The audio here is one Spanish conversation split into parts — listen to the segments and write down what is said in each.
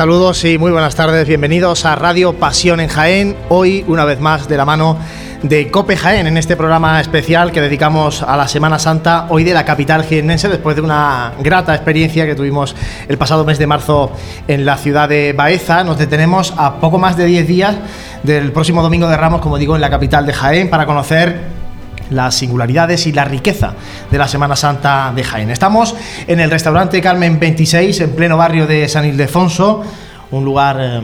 Saludos y muy buenas tardes, bienvenidos a Radio Pasión en Jaén, hoy una vez más de la mano de Cope Jaén en este programa especial que dedicamos a la Semana Santa hoy de la capital jiennense después de una grata experiencia que tuvimos el pasado mes de marzo en la ciudad de Baeza. Nos detenemos a poco más de 10 días del próximo domingo de Ramos, como digo, en la capital de Jaén para conocer las singularidades y la riqueza de la Semana Santa de Jaén. Estamos en el restaurante Carmen 26, en pleno barrio de San Ildefonso, un lugar eh,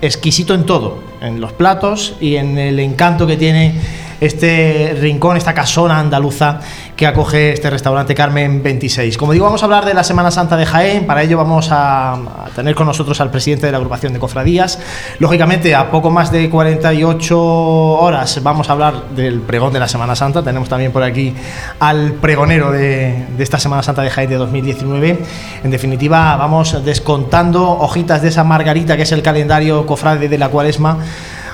exquisito en todo, en los platos y en el encanto que tiene este rincón, esta casona andaluza que acoge este restaurante Carmen 26. Como digo, vamos a hablar de la Semana Santa de Jaén, para ello vamos a, tener con nosotros al presidente de la agrupación de cofradías. Lógicamente, a poco más de 48 horas vamos a hablar del pregón de la Semana Santa, tenemos también por aquí al pregonero de, de esta Semana Santa de Jaén de 2019. En definitiva, vamos descontando hojitas de esa margarita que es el calendario cofrade de la cuaresma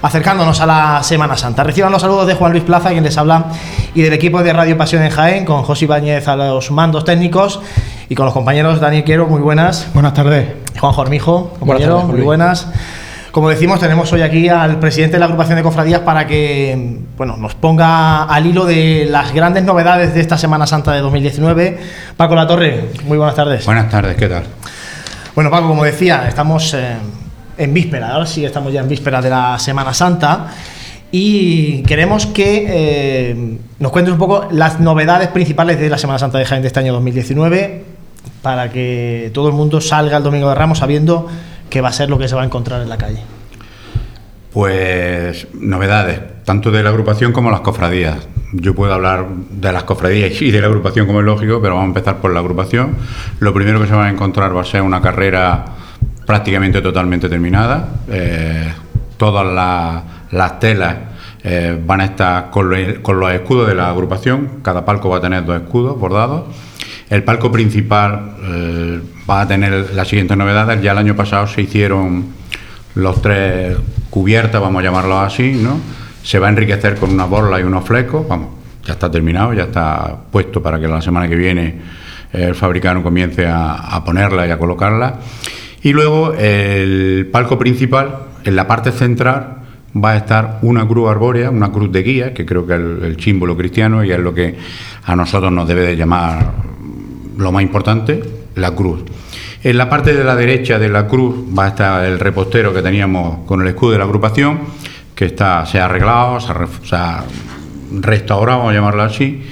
acercándonos a la Semana Santa. Reciban los saludos de Juan Luis Plaza, quien les habla, y del equipo de Radio Pasión en Jaén, con José Ibáñez a los mandos técnicos y con los compañeros Daniel Quiero, muy buenas. Buenas tardes. Juan Jormijo, compañero, muy buenas. Como decimos, tenemos hoy aquí al presidente de la agrupación de cofradías para que bueno, nos ponga al hilo de las grandes novedades de esta Semana Santa de 2019. Paco La Torre, muy buenas tardes. Buenas tardes, ¿qué tal? Bueno, Paco, como decía, estamos eh, en víspera, ahora sí estamos ya en víspera de la Semana Santa y queremos que eh, nos cuentes un poco las novedades principales de la Semana Santa de Jaén de este año 2019 para que todo el mundo salga el Domingo de Ramos sabiendo que va a ser lo que se va a encontrar en la calle. Pues novedades, tanto de la agrupación como las cofradías. Yo puedo hablar de las cofradías y de la agrupación como es lógico, pero vamos a empezar por la agrupación. Lo primero que se va a encontrar va a ser una carrera prácticamente totalmente terminada. Eh, todas las, telas eh, van a estar con, los escudos de la agrupación. Cada palco va a tener dos escudos bordados. El palco principal eh, va a tener las siguientes novedades. Ya el año pasado se hicieron los tres cubiertas, vamos a llamarlo así, ¿no? Se va a enriquecer con una borla y unos flecos. Vamos, ya está terminado, ya está puesto para que la semana que viene el fabricante comience a, a ponerla y a colocarla. Y luego el palco principal, en la parte central, va a estar una cruz arbórea, una cruz de guía, que creo que es el, símbolo cristiano y es lo que a nosotros nos debe de llamar lo más importante, la cruz. En la parte de la derecha de la cruz va a estar el repostero que teníamos con el escudo de la agrupación, que está, se ha arreglado, se ha, restaurado, vamos a llamarlo así.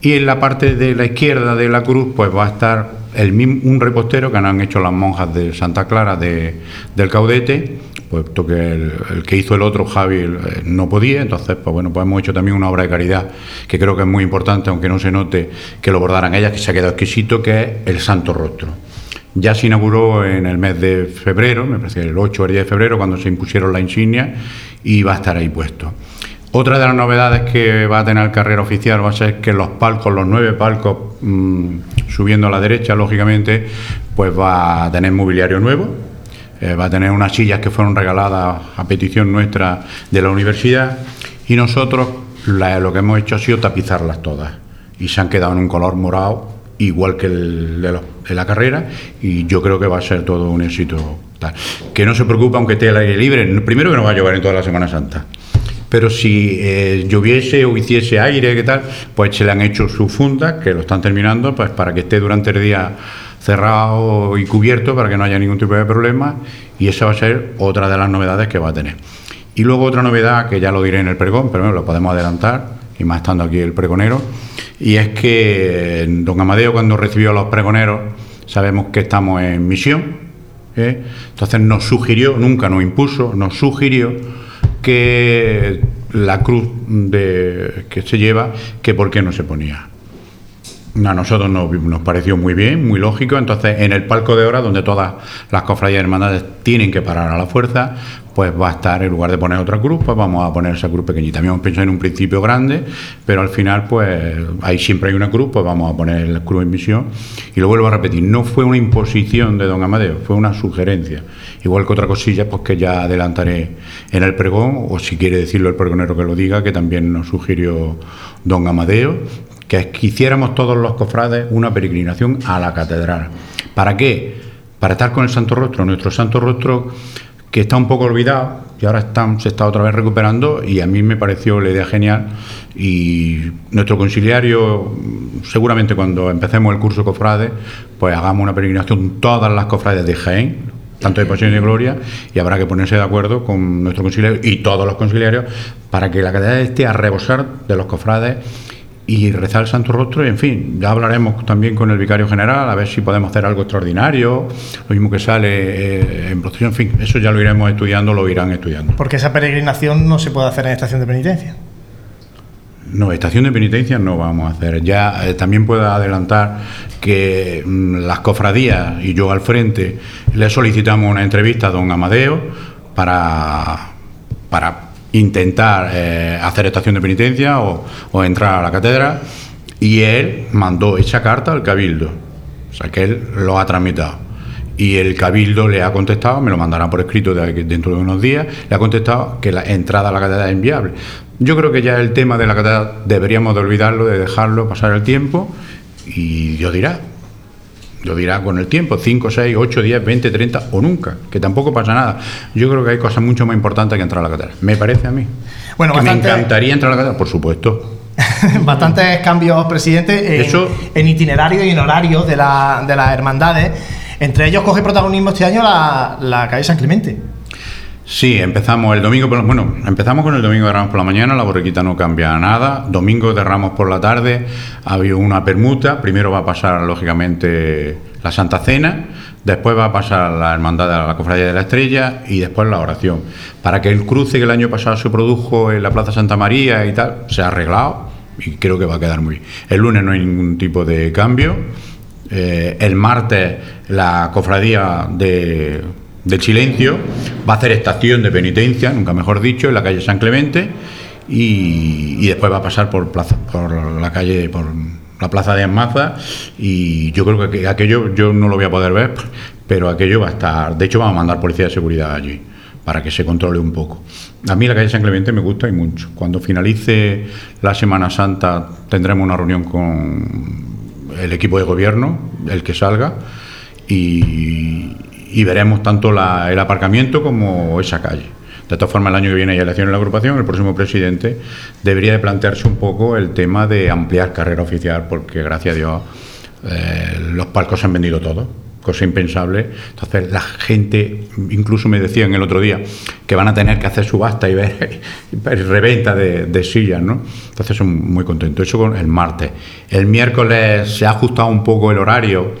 Y en la parte de la izquierda de la cruz, pues va a estar un repostero que han hecho las monjas de Santa Clara de, del Caudete, puesto que el, que hizo el otro, Javi, eh, no podía, entonces, pues bueno, pues hemos hecho también una obra de caridad que creo que es muy importante, aunque no se note que lo bordaran ellas, que se ha quedado exquisito, que es el Santo Rostro. Ya se inauguró en el mes de febrero, me parece que el 8 o el 10 de febrero, cuando se impusieron la insignia, y va a estar ahí puesto. Otra de las novedades que va a tener el carrera oficial va a ser que los palcos, los nueve palcos, mm, subiendo a la derecha, lógicamente, pues va a tener mobiliario nuevo, eh, va a tener unas sillas que fueron regaladas a petición nuestra de la universidad y nosotros lo que hemos hecho ha sido tapizarlas todas y se han quedado en un color morado igual que el de, la carrera y yo creo que va a ser todo un éxito tal. Que no se preocupe aunque esté al aire libre, primero que no va a llover en toda la Semana Santa pero si eh, lloviese o hiciese aire, ¿qué tal? Pues se le han hecho su funda, que lo están terminando, pues para que esté durante el día cerrado y cubierto, para que no haya ningún tipo de problema, y esa va a ser otra de las novedades que va a tener. Y luego otra novedad, que ya lo diré en el pregón, pero lo podemos adelantar, y más estando aquí el pregonero, y es que don Amadeo cuando recibió a los pregoneros, sabemos que estamos en misión, ¿eh? entonces nos sugirió, nunca nos impuso, nos sugirió que la cruz de, que se lleva, que por qué no se ponía. A nosotros nos, pareció muy bien, muy lógico. Entonces, en el palco de hora, donde todas las cofradías y hermandades tienen que parar a la fuerza, pues va a estar, en lugar de poner otra cruz, pues vamos a poner esa cruz pequeñita. Habíamos pensado en un principio grande, pero al final, pues ahí siempre hay una cruz, pues vamos a poner la cruz en visión. Y lo vuelvo a repetir, no fue una imposición de don Amadeo, fue una sugerencia. Igual que otra cosilla, pues que ya adelantaré en el pregón, o si quiere decirlo el pregonero que lo diga, que también nos sugirió don Amadeo, que hiciéramos todos los cofrades una peregrinación a la catedral. ¿Para qué? para estar con el Santo Rostro, nuestro Santo Rostro que está un poco olvidado y ahora están, se está otra vez recuperando y a mí me pareció la idea genial y nuestro conciliario seguramente cuando empecemos el curso cofrade pues hagamos una peregrinación todas las cofrades de Jaén tanto de pasión y de gloria y habrá que ponerse de acuerdo con nuestro conciliario y todos los conciliarios para que la catedral esté a rebosar de los cofrades y rezar el Santo Rostro y en fin, ya hablaremos también con el vicario general a ver si podemos hacer algo extraordinario, lo mismo que sale eh, en procesión, en fin, eso ya lo iremos estudiando, lo irán estudiando. Porque esa peregrinación no se puede hacer en estación de penitencia. No, estación de penitencia no vamos a hacer. Ya eh, también puedo adelantar que mm, las cofradías y yo al frente le solicitamos una entrevista a don Amadeo para, para intentar eh, hacer estación de penitencia o, entrar a la cátedra y él mandó esa carta al cabildo, o sea que él lo ha tramitado. Y el cabildo le ha contestado, me lo mandará por escrito dentro de unos días, le ha contestado que la entrada a la cátedra es inviable. Yo creo que ya el tema de la cátedra deberíamos de olvidarlo, de dejarlo pasar el tiempo y Dios dirá, lo dirá con el tiempo, 5, 6, 8, 10, 20, 30 o nunca, que tampoco pasa nada. Yo creo que hay cosas mucho más importantes que entrar a la catedral. Me parece a mí. Bueno, que me encantaría entrar a la catedral, por supuesto. bastantes cambios, presidente, en, en, itinerario y en horario de, la, de las hermandades. Entre ellos coge protagonismo este año la, la calle San Clemente. Sí, empezamos el domingo, bueno, empezamos con el domingo de Ramos por la mañana, la borriquita no cambia nada. Domingo de Ramos por la tarde ha habido una permuta. Primero va a pasar, lógicamente, la Santa Cena, después va a pasar la Hermandad de la Cofradía de la Estrella y después la oración. Para que el cruce que el año pasado se produjo en la Plaza Santa María y tal, se ha arreglado y creo que va a quedar muy bien. El lunes no hay ningún tipo de cambio. Eh, el martes la Cofradía de del silencio, va a hacer estación de penitencia, nunca mejor dicho, en la calle San Clemente y, después va a pasar por plaza, por la calle, por la plaza de Amaza y yo creo que aquello yo no lo voy a poder ver, pero aquello va a estar, de hecho vamos a mandar policía de seguridad allí para que se controle un poco. A mí la calle San Clemente me gusta y mucho. Cuando finalice la Semana Santa tendremos una reunión con el equipo de gobierno, el que salga, y, y veremos tanto el aparcamiento como esa calle. De todas formas, el año que viene hay elecciones en la agrupación, el próximo presidente debería de plantearse un poco el tema de ampliar carrera oficial, porque gracias a Dios eh, los palcos se han vendido todos, cosa impensable. Entonces la gente, incluso me decían el otro día, que van a tener que hacer subasta y ver, reventa de, de, sillas, ¿no? Entonces son muy contentos. Eso con el martes. El miércoles se ha ajustado un poco el horario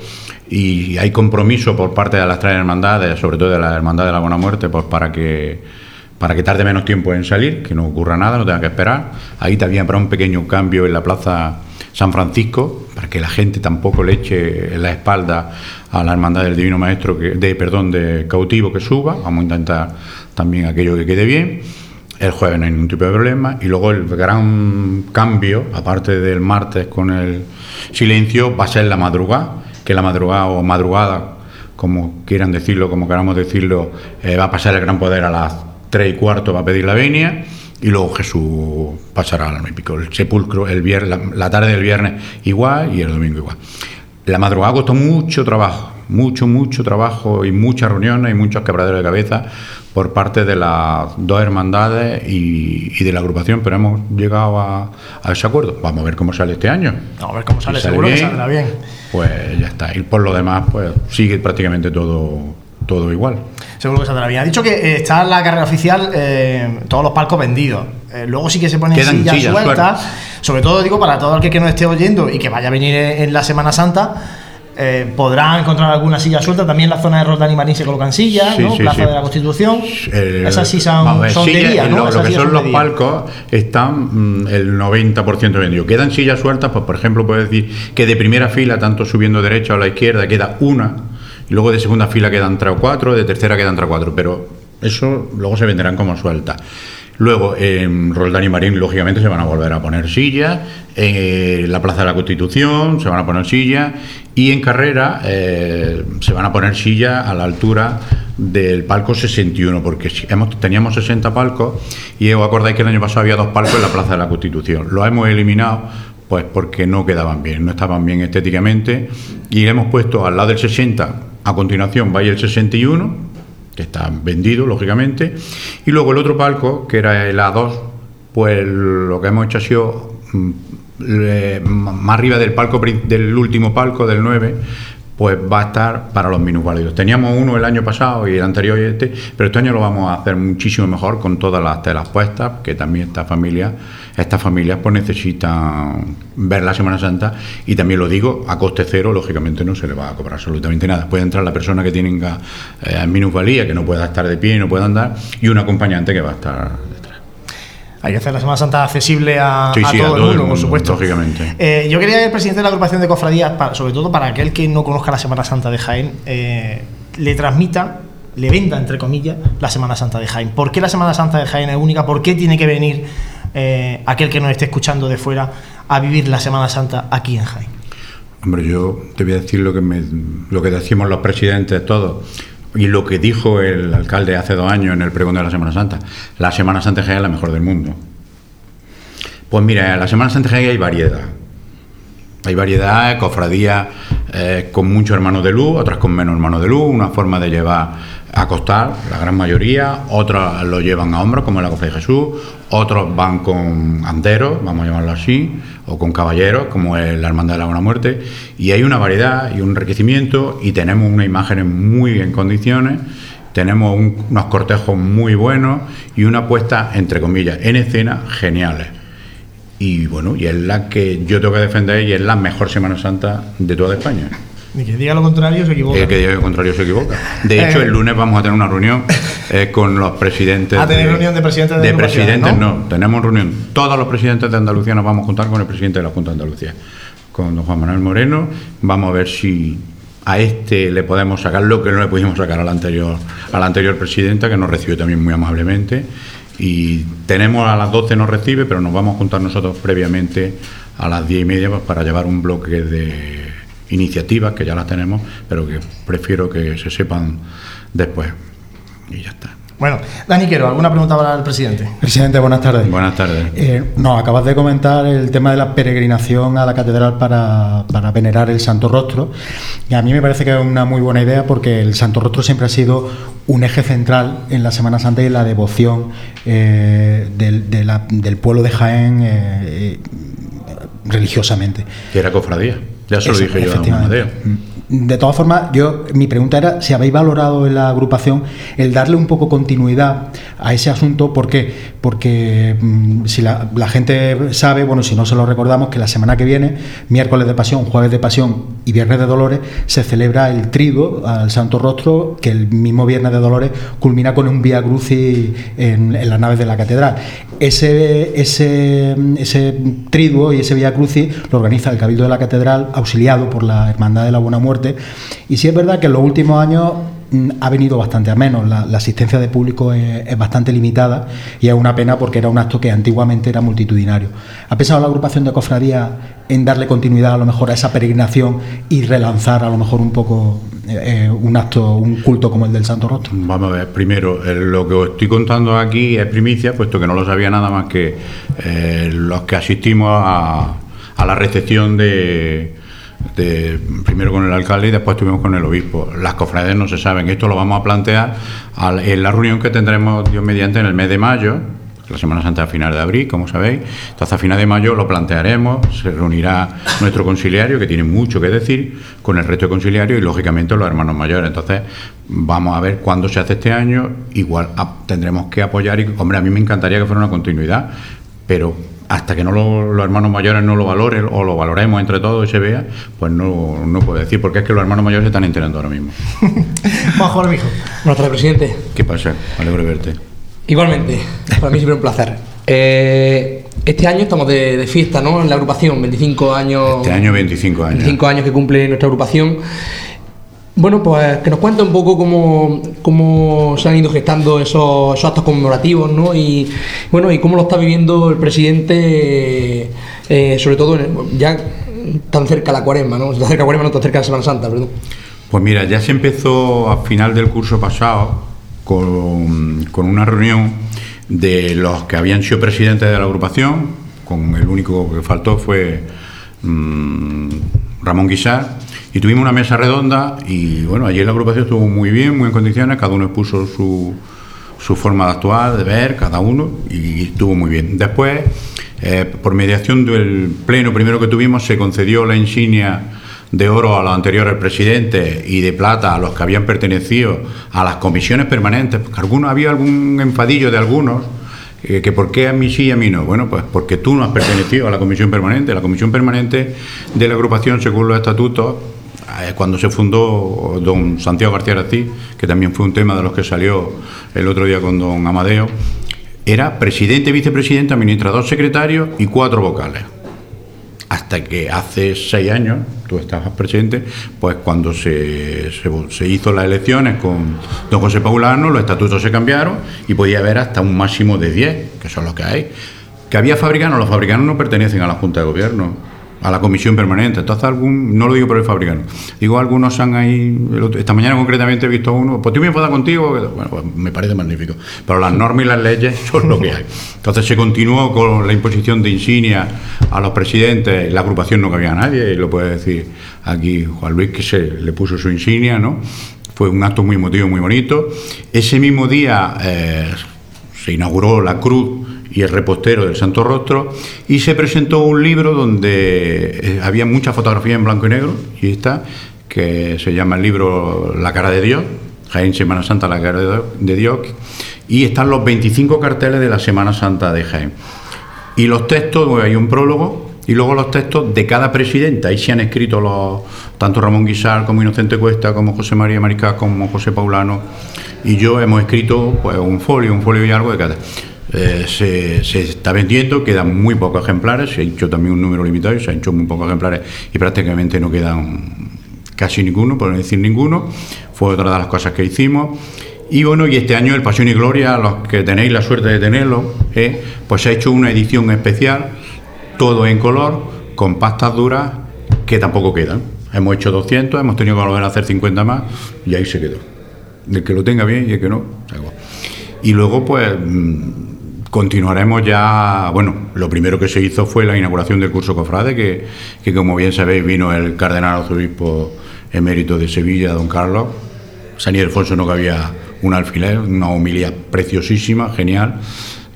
y hay compromiso por parte de las tres hermandades, sobre todo de la Hermandad de la Buena Muerte, pues para que para que tarde menos tiempo en salir, que no ocurra nada, no tenga que esperar. Ahí también habrá un pequeño cambio en la Plaza San Francisco, para que la gente tampoco le eche la espalda a la Hermandad del Divino Maestro, que, de perdón, de cautivo que suba. Vamos a intentar también aquello que quede bien. El jueves no hay ningún tipo de problema. Y luego el gran cambio, aparte del martes con el silencio, va a ser la madrugada que la madrugada o madrugada, como quieran decirlo, como queramos decirlo, eh, va a pasar el gran poder a las tres y cuarto, va a pedir la venia y luego Jesús pasará al pico. El sepulcro, el viernes, la, tarde del viernes igual y el domingo igual. La madrugada costó mucho trabajo, mucho, mucho trabajo y muchas reuniones y muchos quebraderos de cabeza por parte de las dos hermandades y, de la agrupación, pero hemos llegado a, ese acuerdo. Vamos a ver cómo sale este año. Vamos a ver cómo sale, seguro que saldrá bien. Pues ya está. Y por lo demás, pues sigue prácticamente todo, todo igual. Seguro que saldrá bien. Ha dicho que eh, está en la carrera oficial eh, todos los palcos vendidos. Eh, luego sí que se ponen sillas, sueltas. Sobre todo digo para todo el que, nos esté oyendo y que vaya a venir en la Semana Santa eh, podrán encontrar alguna silla suelta. También en la zona de Roldán y Marín se colocan sillas, ¿no? Plaza de la Constitución. Esas sí son, de ¿no? Lo, que son los palcos están mm, el 90% vendidos. Quedan sillas sueltas, pues por ejemplo, puedo decir que de primera fila, tanto subiendo derecha o la izquierda, queda una. Y luego de segunda fila quedan tres o cuatro, de tercera quedan tres o cuatro. Pero eso luego se venderán como sueltas. Luego, en Roldán y Marín, lógicamente, se van a volver a poner sillas. En la Plaza de la Constitución se van a poner sillas. Y en Carrera eh, se van a poner sillas a la altura del palco 61, porque hemos, teníamos 60 palcos y os acordáis que el año pasado había dos palcos en la Plaza de la Constitución. Los hemos eliminado pues porque no quedaban bien, no estaban bien estéticamente y hemos puesto al lado del 60 A continuación va el 61, que está vendido, lógicamente. Y luego el otro palco, que era el A2, pues lo que hemos hecho ha sido mm, más arriba del palco del último palco del 9 pues va a estar para los minusválidos. Teníamos uno el año pasado y el anterior y este, pero este año lo vamos a hacer muchísimo mejor con todas las telas puestas, que también esta familia, estas familias pues necesitan ver la Semana Santa y también lo digo, a coste cero, lógicamente no se le va a cobrar absolutamente nada. Puede entrar la persona que tiene eh, minusvalía, que no pueda estar de pie no pueda andar, y un acompañante que va a estar hay que hacer la Semana Santa accesible a, todo, el mundo, por supuesto. Lógicamente. Eh, yo quería que el presidente de la agrupación de cofradías, sobre todo para aquel que no conozca la Semana Santa de Jaén, eh, le transmita, le venda, entre comillas, la Semana Santa de Jaén. ¿Por qué la Semana Santa de Jaén es única? ¿Por qué tiene que venir eh, aquel que nos esté escuchando de fuera a vivir la Semana Santa aquí en Jaén? Hombre, yo te voy a decir lo que, me, lo que decimos los presidentes todos y lo que dijo el alcalde hace dos años en el pregón de la Semana Santa. La Semana Santa es la mejor del mundo. Pues mira, en la Semana Santa hay variedad. Hay variedad, cofradías eh, con muchos hermanos de luz, otras con menos hermanos de luz, una forma de llevar a costar, la gran mayoría, otros lo llevan a hombros, como en la Cofradía de Jesús, otros van con anderos, vamos a llamarlo así, o con caballeros, como es la Hermandad de la Buena Muerte, y hay una variedad y un enriquecimiento, y tenemos unas imágenes muy en condiciones, tenemos unos cortejos muy buenos y una puesta, entre comillas, en escena geniales. Y bueno, y es la que yo tengo que defender y es la mejor Semana Santa de toda España. Ni que diga lo contrario se equivoca. El que diga lo contrario se equivoca. De hecho, el lunes vamos a tener una reunión eh, con los presidentes. ¿A tener reunión de presidentes de, de presidentes? ¿no? tenemos reunión. Todos los presidentes de Andalucía nos vamos a juntar con el presidente de la Junta de Andalucía, con don Juan Manuel Moreno. Vamos a ver si a este le podemos sacar lo que no le pudimos sacar al anterior, a la anterior presidenta, que nos recibió también muy amablemente. Y tenemos a las 12 nos recibe, pero nos vamos a juntar nosotros previamente a las 10 y media pues, para llevar un bloque de iniciativas que ya las tenemos, pero que prefiero que se sepan después. Y ya está. Bueno, Dani Quero, ¿alguna pregunta para el presidente? Presidente, buenas tardes. Buenas tardes. Eh, no, acabas de comentar el tema de la peregrinación a la catedral para, para, venerar el Santo Rostro. Y a mí me parece que es una muy buena idea porque el Santo Rostro siempre ha sido un eje central en la Semana Santa y la devoción eh, del, del, pueblo de Jaén eh, religiosamente. Que era cofradía. Ya se lo dije yo a Amadeo. De todas formas, yo mi pregunta era si habéis valorado en la agrupación el darle un poco continuidad a ese asunto, ¿por qué? Porque mm, si la, gente sabe, bueno, si no se lo recordamos, que la semana que viene, miércoles de Pasión, jueves de Pasión y viernes de Dolores, se celebra el trigo al Santo Rostro, que el mismo viernes de Dolores culmina con un Vía Crucis en, en las naves de la catedral. Ese, ese, ese triduo y ese Vía Crucis lo organiza el Cabildo de la Catedral, auxiliado por la Hermandad de la Buena Muerte. Y sí es verdad que en los últimos años mm, ha venido bastante a menos. La, asistencia de público es, bastante limitada y es una pena porque era un acto que antiguamente era multitudinario. ¿Ha pensado la agrupación de cofradías en darle continuidad a lo mejor a esa peregrinación y relanzar a lo mejor un poco eh, un acto, un culto como el del Santo Rostro? Vamos a ver, primero, eh, lo que os estoy contando aquí es primicia, puesto que no lo sabía nada más que eh, los que asistimos a, la recepción de, primero con el alcalde y después estuvimos con el obispo. Las cofradías no se saben, esto lo vamos a plantear en la reunión que tendremos Dios mediante en el mes de mayo, la Semana Santa a final de abril, como sabéis. Entonces, a final de mayo lo plantearemos, se reunirá nuestro conciliario, que tiene mucho que decir, con el resto de conciliario y, lógicamente, los hermanos mayores. Entonces, vamos a ver cuándo se hace este año. Igual tendremos que apoyar, y, hombre, a mí me encantaría que fuera una continuidad, pero hasta que no los hermanos mayores no lo valoren o lo valoremos entre todos y se vea, pues no, no puedo decir, porque es que los hermanos mayores se están enterando ahora mismo. Bajo el mijo. Nuestro presidente. ¿Qué pasa? Alegro de verte. Igualmente, para mí siempre un placer. Eh, este año estamos de, fiesta, ¿no? En la agrupación, 25 años. Este año 25 años. 25 años que cumple nuestra agrupación. Bueno, pues que nos cuente un poco cómo, cómo se han ido gestando esos, actos conmemorativos, ¿no? Y bueno, y cómo lo está viviendo el presidente, eh, sobre todo ya tan cerca la cuaresma, ¿no? Tan cerca la cuaresma, no tan cerca de Semana Santa, perdón. Pues mira, ya se empezó a final del curso pasado con, una reunión de los que habían sido presidentes de la agrupación, con el único que faltó fue mm, Ramón Guisar, Y tuvimos una mesa redonda y bueno, allí la agrupación estuvo muy bien, muy en condiciones, cada uno expuso su, su forma de actuar, de ver, cada uno, y estuvo muy bien. Después, eh, por mediación del pleno primero que tuvimos, se concedió la insignia de oro a los anteriores presidentes y de plata a los que habían pertenecido a las comisiones permanentes, porque algunos, había algún enfadillo de algunos eh, que por qué a mí sí y a mí no. Bueno, pues porque tú no has pertenecido a la comisión permanente. La comisión permanente de la agrupación, según los estatutos, cuando se fundó don Santiago García Arací, que también fue un tema de los que salió el otro día con don Amadeo, era presidente, vicepresidente, administrador secretario y cuatro vocales hasta que hace seis años, tú estabas presente, pues cuando se, se, hizo las elecciones con don José Paulano, los estatutos se cambiaron y podía haber hasta un máximo de 10, que son los que hay. Que había fabricanos, los fabricanos no pertenecen a la Junta de Gobierno a la comisión permanente. Entonces, algún, no lo digo por el fabricante, digo, algunos han ahí, esta mañana concretamente he visto uno, pues tú me enfadas contigo, bueno, pues me parece magnífico, pero las normas y las leyes son lo que hay. Entonces se continuó con la imposición de insignia a los presidentes, la agrupación no cabía a nadie, y lo puede decir aquí Juan Luis, que se le puso su insignia, ¿no? Fue un acto muy emotivo, muy bonito. Ese mismo día eh, se inauguró la cruz y el repostero del Santo Rostro, y se presentó un libro donde eh, había mucha fotografía en blanco y negro, y está, que se llama el libro La cara de Dios, Jaén Semana Santa, la cara de Dios, y están los 25 carteles de la Semana Santa de Jaén. Y los textos, hay un prólogo, y luego los textos de cada presidente, ahí se han escrito los, tanto Ramón Guisar como Inocente Cuesta, como José María Mariscal, como José Paulano, y yo hemos escrito pues, un folio, un folio y algo de cada. Eh, se, está vendiendo, quedan muy pocos ejemplares, se ha hecho también un número limitado se han hecho muy pocos ejemplares y prácticamente no quedan casi ninguno, por no decir ninguno. Fue otra de las cosas que hicimos. Y bueno, y este año el Pasión y Gloria, los que tenéis la suerte de tenerlo, eh, pues se ha hecho una edición especial, todo en color, con pastas duras que tampoco quedan. Hemos hecho 200, hemos tenido que volver a hacer 50 más y ahí se quedó. El que lo tenga bien y el que no, Y luego, pues mm, continuaremos ya, bueno, lo primero que se hizo fue la inauguración del curso Cofrade, que, que como bien sabéis vino el cardenal arzobispo emérito de Sevilla, don Carlos. San Ildefonso no cabía un alfiler, una homilía preciosísima, genial,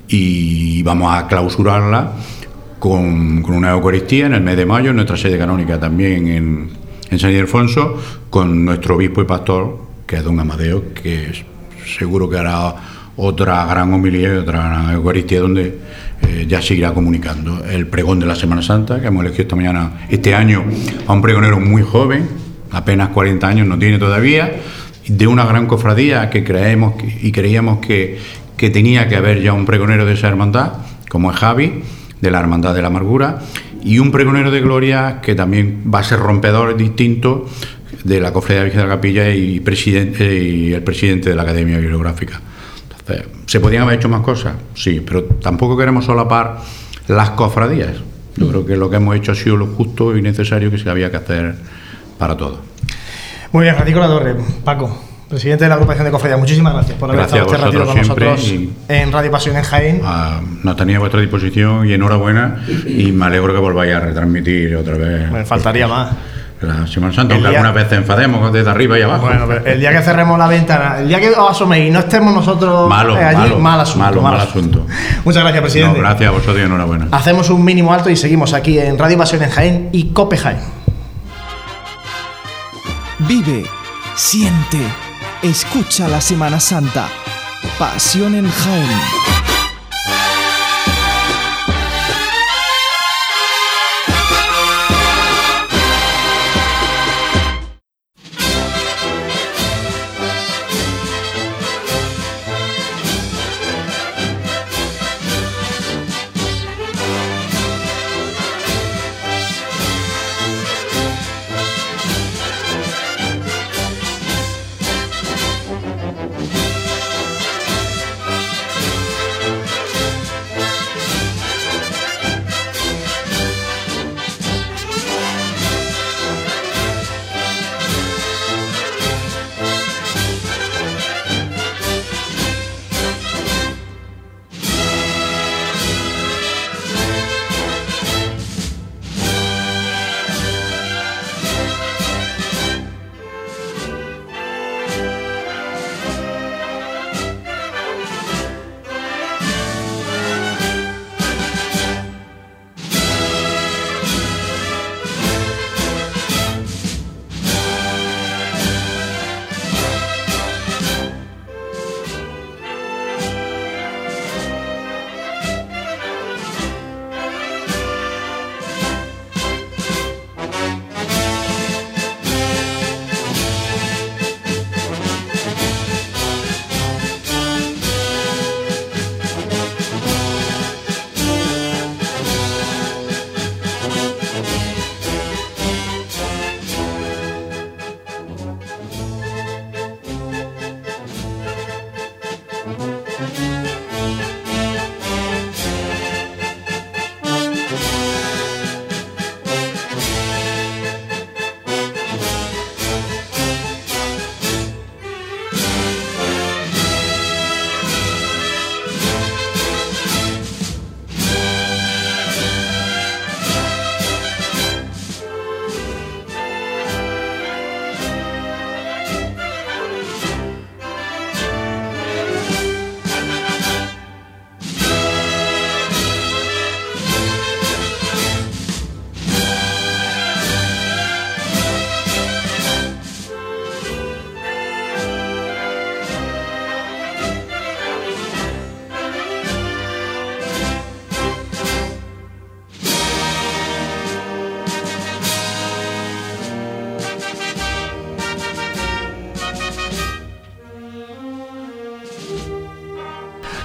y vamos a clausurarla con, con, una Eucaristía en el mes de mayo, en nuestra sede canónica también en, en San Ildefonso, con nuestro obispo y pastor, que es don Amadeo, que seguro que hará otra gran homilía y otra gran Eucaristía donde eh, ya seguirá comunicando. El pregón de la Semana Santa, que hemos elegido esta mañana, este año, a un pregonero muy joven, apenas 40 años no tiene todavía, de una gran cofradía que creemos y creíamos que, que tenía que haber ya un pregonero de esa hermandad, como es Javi, de la Hermandad de la Amargura, y un pregonero de gloria que también va a ser rompedor distinto de la Cofradía de Virgen de la Capilla y, y el presidente de la Academia Bibliográfica. ¿Se podían haber hecho más cosas? Sí, pero tampoco queremos solapar las cofradías. Yo creo que lo que hemos hecho ha sido lo justo y necesario que se había que hacer para todo. Muy bien, Francisco Torre, Paco, presidente de la agrupación de cofradías, muchísimas gracias por haber estado este ratito con nosotros en Radio Pasión en Jaén. Ah, nos tenía a vuestra disposición y enhorabuena y me alegro que volváis a retransmitir otra vez. Me faltaría más la Semana Santa, aunque algunas veces enfademos desde arriba y abajo. Bueno, pero el día que cerremos la ventana, el día que os asoméis y no estemos nosotros malo, eh, allí, mal asunto. Malo, mal asunto. Muchas gracias, presidente. No, gracias a vosotros y enhorabuena. Hacemos un mínimo alto y seguimos aquí en Radio Pasión en Jaén y Cope Jaén. Vive, siente, escucha la Semana Santa. Pasión en Jaén.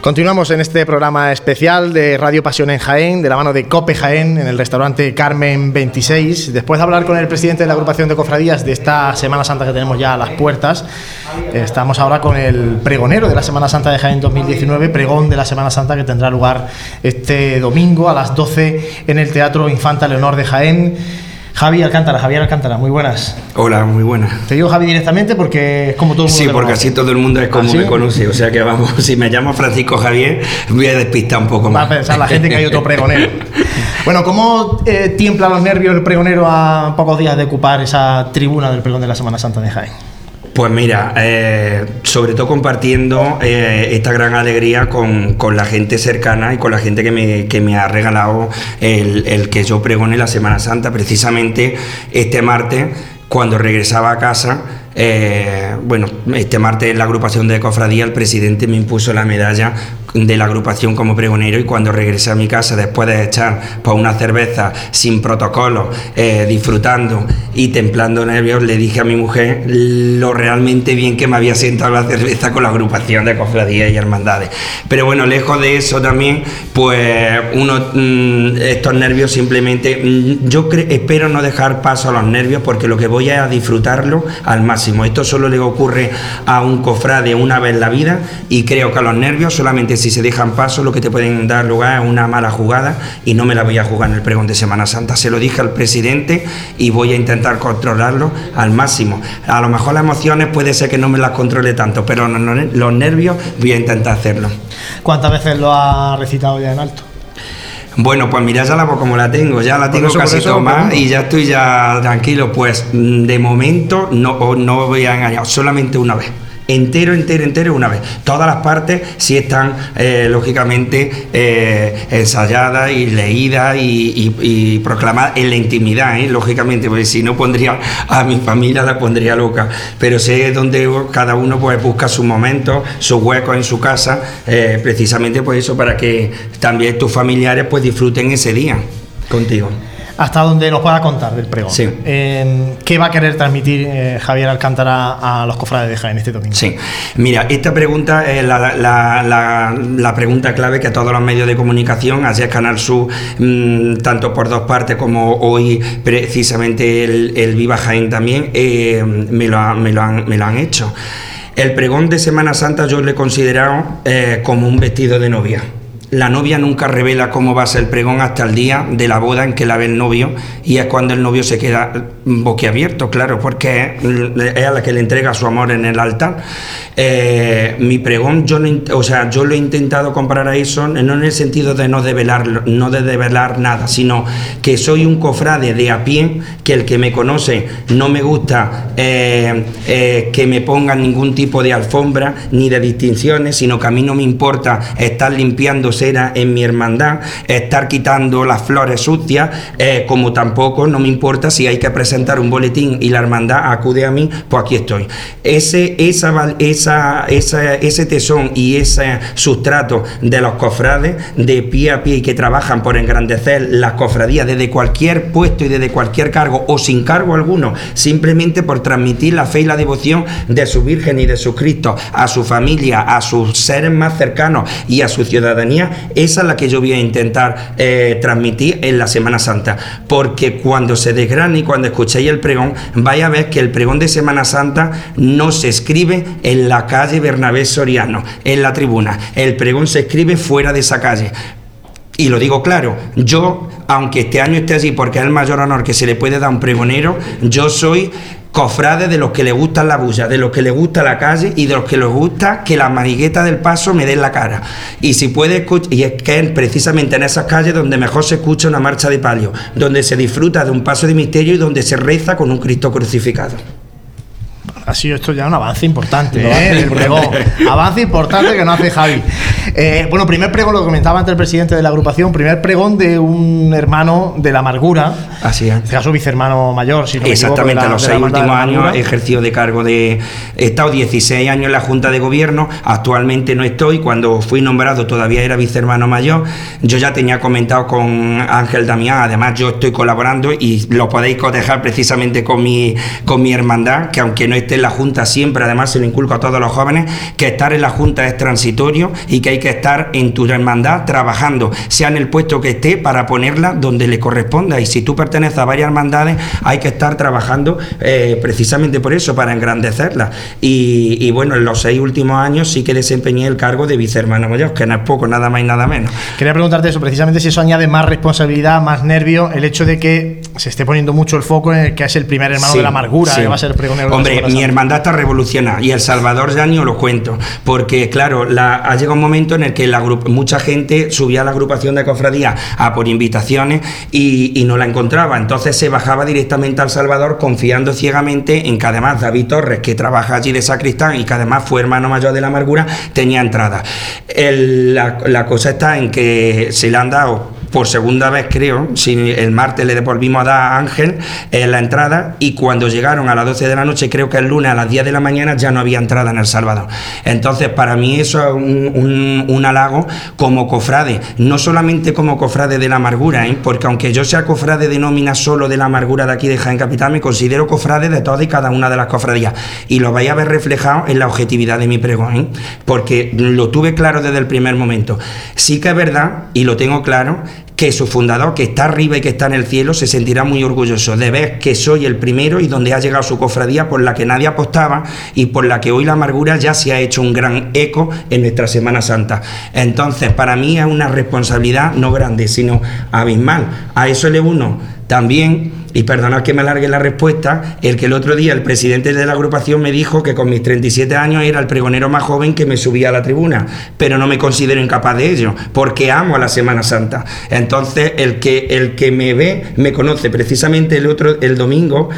Continuamos en este programa especial de Radio Pasión en Jaén, de la mano de Cope Jaén, en el restaurante Carmen 26. Después de hablar con el presidente de la agrupación de cofradías de esta Semana Santa que tenemos ya a las puertas, estamos ahora con el pregonero de la Semana Santa de Jaén 2019, pregón de la Semana Santa que tendrá lugar este domingo a las 12 en el Teatro Infanta Leonor de Jaén. Javi Alcántara, Javier Alcántara, muy buenas. Hola, muy buenas. Te digo Javi directamente porque es como todo el mundo. Sí, porque así todo el mundo es como ¿Ah, me conoce. O sea que vamos, si me llamo Francisco Javier, voy a despistar un poco Va más. a pensar la gente que hay otro pregonero. Bueno, ¿cómo eh, tiembla los nervios el pregonero a pocos días de ocupar esa tribuna del pregón de la Semana Santa de Jaén? Pues mira, eh, sobre todo compartiendo eh, esta gran alegría con, con, la gente cercana y con la gente que me, que me ha regalado el, el, que yo pregone la Semana Santa, precisamente este martes, cuando regresaba a casa. Eh, bueno, este martes en la agrupación de cofradía el presidente me impuso la medalla de la agrupación como pregonero y cuando regresé a mi casa después de echar por una cerveza sin protocolo, eh, disfrutando y templando nervios, le dije a mi mujer lo realmente bien que me había sentado la cerveza con la agrupación de cofradías y hermandades. Pero bueno, lejos de eso también, pues uno, mmm, estos nervios simplemente, mmm, yo espero no dejar paso a los nervios porque lo que voy a disfrutarlo al máximo. Esto solo le ocurre a un cofrade una vez en la vida y creo que a los nervios solamente si se dejan paso lo que te pueden dar lugar es una mala jugada y no me la voy a jugar en el pregón de Semana Santa. Se lo dije al presidente y voy a intentar controlarlo al máximo. A lo mejor las emociones puede ser que no me las controle tanto, pero los nervios voy a intentar hacerlo. ¿Cuántas veces lo ha recitado ya en alto? Bueno, pues mira, ya la como la tengo, ya la tengo eso, casi tomada y ya estoy ya tranquilo. Pues de momento no, no voy a engañar, solamente una vez entero, entero, entero una vez. Todas las partes sí están, eh, lógicamente, eh, ensayadas y leídas y, proclamadas en la intimidad, ¿eh? lógicamente, porque si no pondría a mi familia, la pondría loca. Pero sé donde cada uno pues, busca su momento, su hueco en su casa, eh, precisamente por eso, para que también tus familiares pues disfruten ese día contigo hasta donde nos pueda contar del pregón. Sí. Eh, ¿Qué va a querer transmitir eh, Javier Alcántara a los cofrades de Jaén este domingo? Sí, mira, esta pregunta es la, la, la, la, pregunta clave que a todos los medios de comunicación, así es Canal Sur, mmm, tanto por dos partes como hoy precisamente el, el Viva Jaén también, eh, me, lo, me, lo han, me lo han hecho. El pregón de Semana Santa yo lo he considerado eh, como un vestido de novia. La novia nunca revela cómo va a ser el pregón hasta el día de la boda en que la ve el novio y es cuando el novio se queda boquiabierto, claro, porque es a la que le entrega su amor en el altar. Eh, mi pregón, yo lo, o sea, yo lo he intentado comparar a eso, no en el sentido de no develar, no de develar nada, sino que soy un cofrade de a pie, que el que me conoce no me gusta eh, eh, que me pongan ningún tipo de alfombra ni de distinciones, sino que a mí no me importa estar limpiando cera en mi hermandad, estar quitando las flores sucias, eh, como tampoco no me importa si hay que presentar un boletín y la hermandad acude a mí, pues aquí estoy. Ese, esa, esa, ese tesón y ese sustrato de los cofrades de pie a pie y que trabajan por engrandecer las cofradías desde cualquier puesto y desde cualquier cargo o sin cargo alguno, simplemente por transmitir la fe y la devoción de su Virgen y de su Cristo a su familia, a sus seres más cercanos y a su ciudadanía, esa es la que yo voy a intentar eh, transmitir en la Semana Santa. Porque cuando se desgrane y cuando escuchéis el pregón, vaya a ver que el pregón de Semana Santa no se escribe en la calle Bernabé Soriano, en la tribuna. El pregón se escribe fuera de esa calle. Y lo digo claro, yo, aunque este año esté allí porque es el mayor honor que se le puede dar a un pregonero, yo soy cofrade de los que le gusta la bulla, de los que le gusta la calle y de los que les gusta que la manigueta del paso me den la cara. Y si puede escuchar, y es que es precisamente en esas calles donde mejor se escucha una marcha de palio, donde se disfruta de un paso de misterio y donde se reza con un Cristo crucificado. Ha sido esto ya un avance importante, ¿eh? El pregón. Avance importante que no hace Javi. Eh, bueno, primer pregón, lo comentaba antes el presidente de la agrupación, primer pregón de un hermano de la amargura. Así es. En este caso, vicehermano mayor, si no me Exactamente, equivoco, de la- los de la seis últimos años ejercido de cargo de. He estado 16 años en la Junta de Gobierno, actualmente no estoy. Cuando fui nombrado todavía era vicehermano mayor. Yo ya tenía comentado con Ángel Damián, además yo estoy colaborando y lo podéis cotejar precisamente con mi, con mi hermandad, que aunque no esté en la Junta siempre, además se lo inculco a todos los jóvenes, que estar en la Junta es transitorio y que hay que estar en tu hermandad trabajando, sea en el puesto que esté, para ponerla donde le corresponda. Y si tú perteneces a varias hermandades, hay que estar trabajando eh, precisamente por eso, para engrandecerla. Y, bueno, en los seis últimos años sí que desempeñé el cargo de vicehermano mayor, que no es poco, nada más y nada menos. Quería preguntarte eso, precisamente si eso añade más responsabilidad, más nervio, el hecho de que se esté poniendo mucho el foco en el que es el primer hermano de la amargura, que va a ser. Hombre, mi hermandad está revolucionada y El Salvador ya ni os lo cuento, porque claro, la, ha llegado un momento en el que mucha gente subía a la agrupación de cofradía a por invitaciones y, y no la encontraba, entonces se bajaba directamente al Salvador confiando ciegamente en que además David Torres, que trabaja allí de sacristán y que además fue hermano mayor de la amargura, tenía entrada. la, la cosa está en que se le han dado por segunda vez creo, si el martes le devolvimos a dar a Ángel en la entrada y cuando llegaron a las 12 de la noche, creo que el lunes a las 10 de la mañana ya no había entrada en El Salvador. Entonces, para mí eso es un, halago como cofrade, no solamente como cofrade de la amargura, ¿eh? porque aunque yo sea cofrade de nómina solo de la amargura de aquí de Jaén Capital, me considero cofrade de todas y cada una de las cofradías y lo vais a ver reflejado en la objetividad de mi pregón, ¿eh? porque lo tuve claro desde el primer momento. Sí que es verdad, y lo tengo claro, que su fundador, que está arriba y que está en el cielo, se sentirá muy orgulloso de ver que soy el primero y donde ha llegado su cofradía por la que nadie apostaba y por la que hoy la amargura ya se ha hecho un gran eco en nuestra Semana Santa. Entonces, para mí es una responsabilidad no grande, sino abismal. A eso le uno también y perdonad que me alargue la respuesta, el que el otro día el presidente de la agrupación me dijo que con mis 37 años era el pregonero más joven que me subía a la tribuna, pero no me considero incapaz de ello, porque amo a la Semana Santa. Entonces, el que, el que me ve, me conoce. Precisamente el otro, el domingo,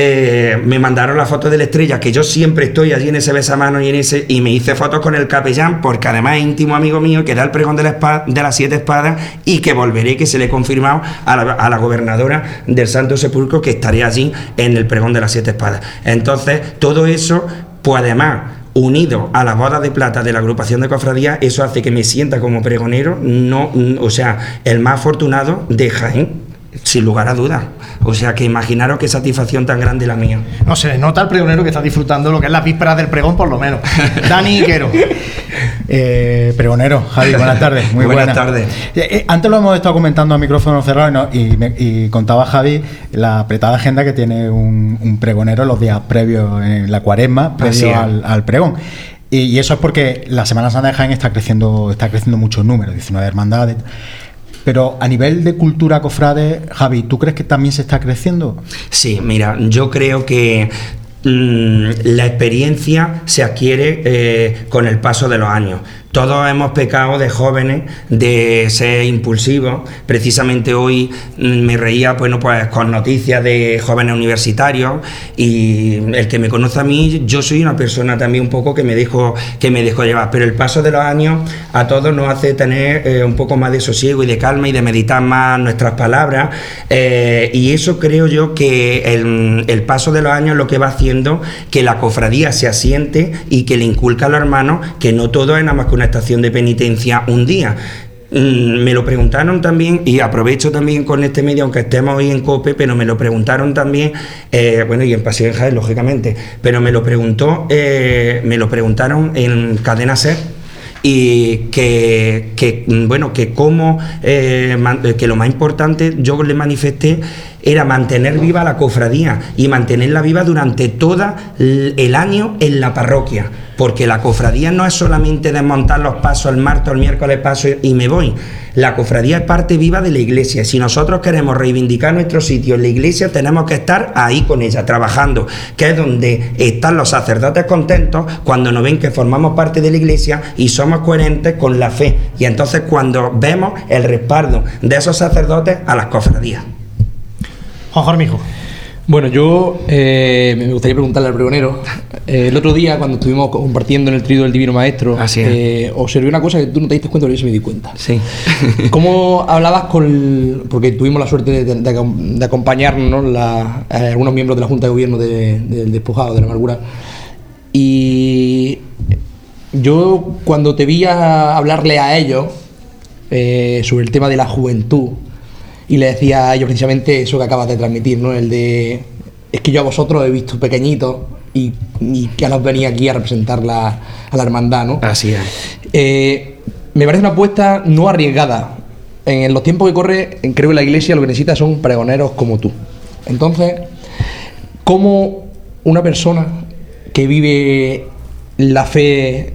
eh, me mandaron la foto de la estrella, que yo siempre estoy allí en ese besamano y en ese, y me hice fotos con el capellán, porque además es íntimo amigo mío, que da el pregón de, la las siete espadas y que volveré, que se le he confirmado a la, gobernadora del Santo Sepulcro que estaré allí en el pregón de las siete espadas. Entonces, todo eso, pues además unido a la boda de plata de la agrupación de cofradías, eso hace que me sienta como pregonero, no, o sea, el más afortunado de Jaén sin lugar a dudas. O sea que imaginaros qué satisfacción tan grande la mía. No sé, nota el pregonero que está disfrutando lo que es la víspera del pregón, por lo menos. Dani Quero. Eh, pregonero, Javi, buenas tardes. Muy buenas, tardes. Eh, eh, antes lo hemos estado comentando a micrófono cerrado y, contaba Javi la apretada agenda que tiene un, pregonero los días previos en la cuaresma, previo al, pregón. Y, eso es porque la Semana Santa de Jaén está creciendo, está creciendo mucho número, 19 hermandades. Pero a nivel de cultura cofrade, Javi, ¿tú crees que también se está creciendo? Sí, mira, yo creo que mm, la experiencia se adquiere eh, con el paso de los años. Todos hemos pecado de jóvenes, de ser impulsivos. Precisamente hoy mm, me reía bueno, pues, con noticias de jóvenes universitarios y el que me conoce a mí, yo soy una persona también un poco que me dejo, que me dejo llevar. Pero el paso de los años a todos nos hace tener eh, un poco más de sosiego y de calma y de meditar más nuestras palabras. Eh, y eso creo yo que el, el paso de los años lo que va haciendo que la cofradía se asiente y que le inculca a los hermanos que no todo es nada más que una estación de penitencia un día. Mm, me lo preguntaron también, y aprovecho también con este medio, aunque estemos hoy en COPE, pero me lo preguntaron también, eh, bueno, y en Pasión Jaén, lógicamente, pero me lo preguntó, eh, me lo preguntaron en Cadena Ser y que, mm, bueno que como eh, que lo más importante yo le manifesté era mantener viva la cofradía y mantenerla viva durante todo el año en la parroquia porque la cofradía no es solamente desmontar los pasos el martes el miércoles paso y me voy. La cofradía es parte viva de la iglesia. Si nosotros queremos reivindicar nuestro sitio en la iglesia, tenemos que estar ahí con ella, trabajando, que es donde están los sacerdotes contentos cuando nos ven que formamos parte de la iglesia y somos coherentes con la fe. Y entonces cuando vemos el respaldo de esos sacerdotes a las cofradías. Juan Jormijo. Bueno, yo eh, me gustaría preguntarle al pregonero. Eh, el otro día, cuando estuvimos compartiendo en el trío del Divino Maestro, eh, observé una cosa que tú no te diste cuenta, pero yo sí me di cuenta. Sí. ¿Cómo hablabas con.? porque tuvimos la suerte de, acompañarnos algunos miembros de la Junta de Gobierno del despojado, de la amargura. Y yo, cuando te vi a hablarle a ellos sobre el tema de la juventud, y le decía a ellos precisamente eso que acabas de transmitir, ¿no? El de, es que yo a vosotros he visto pequeñitos y, y que nos venía aquí a representar la, a la hermandad, ¿no? Así es. Eh, me parece una apuesta no arriesgada. En los tiempos que corre, creo que la iglesia lo que necesita son pregoneros como tú. Entonces, ¿cómo una persona que vive la fe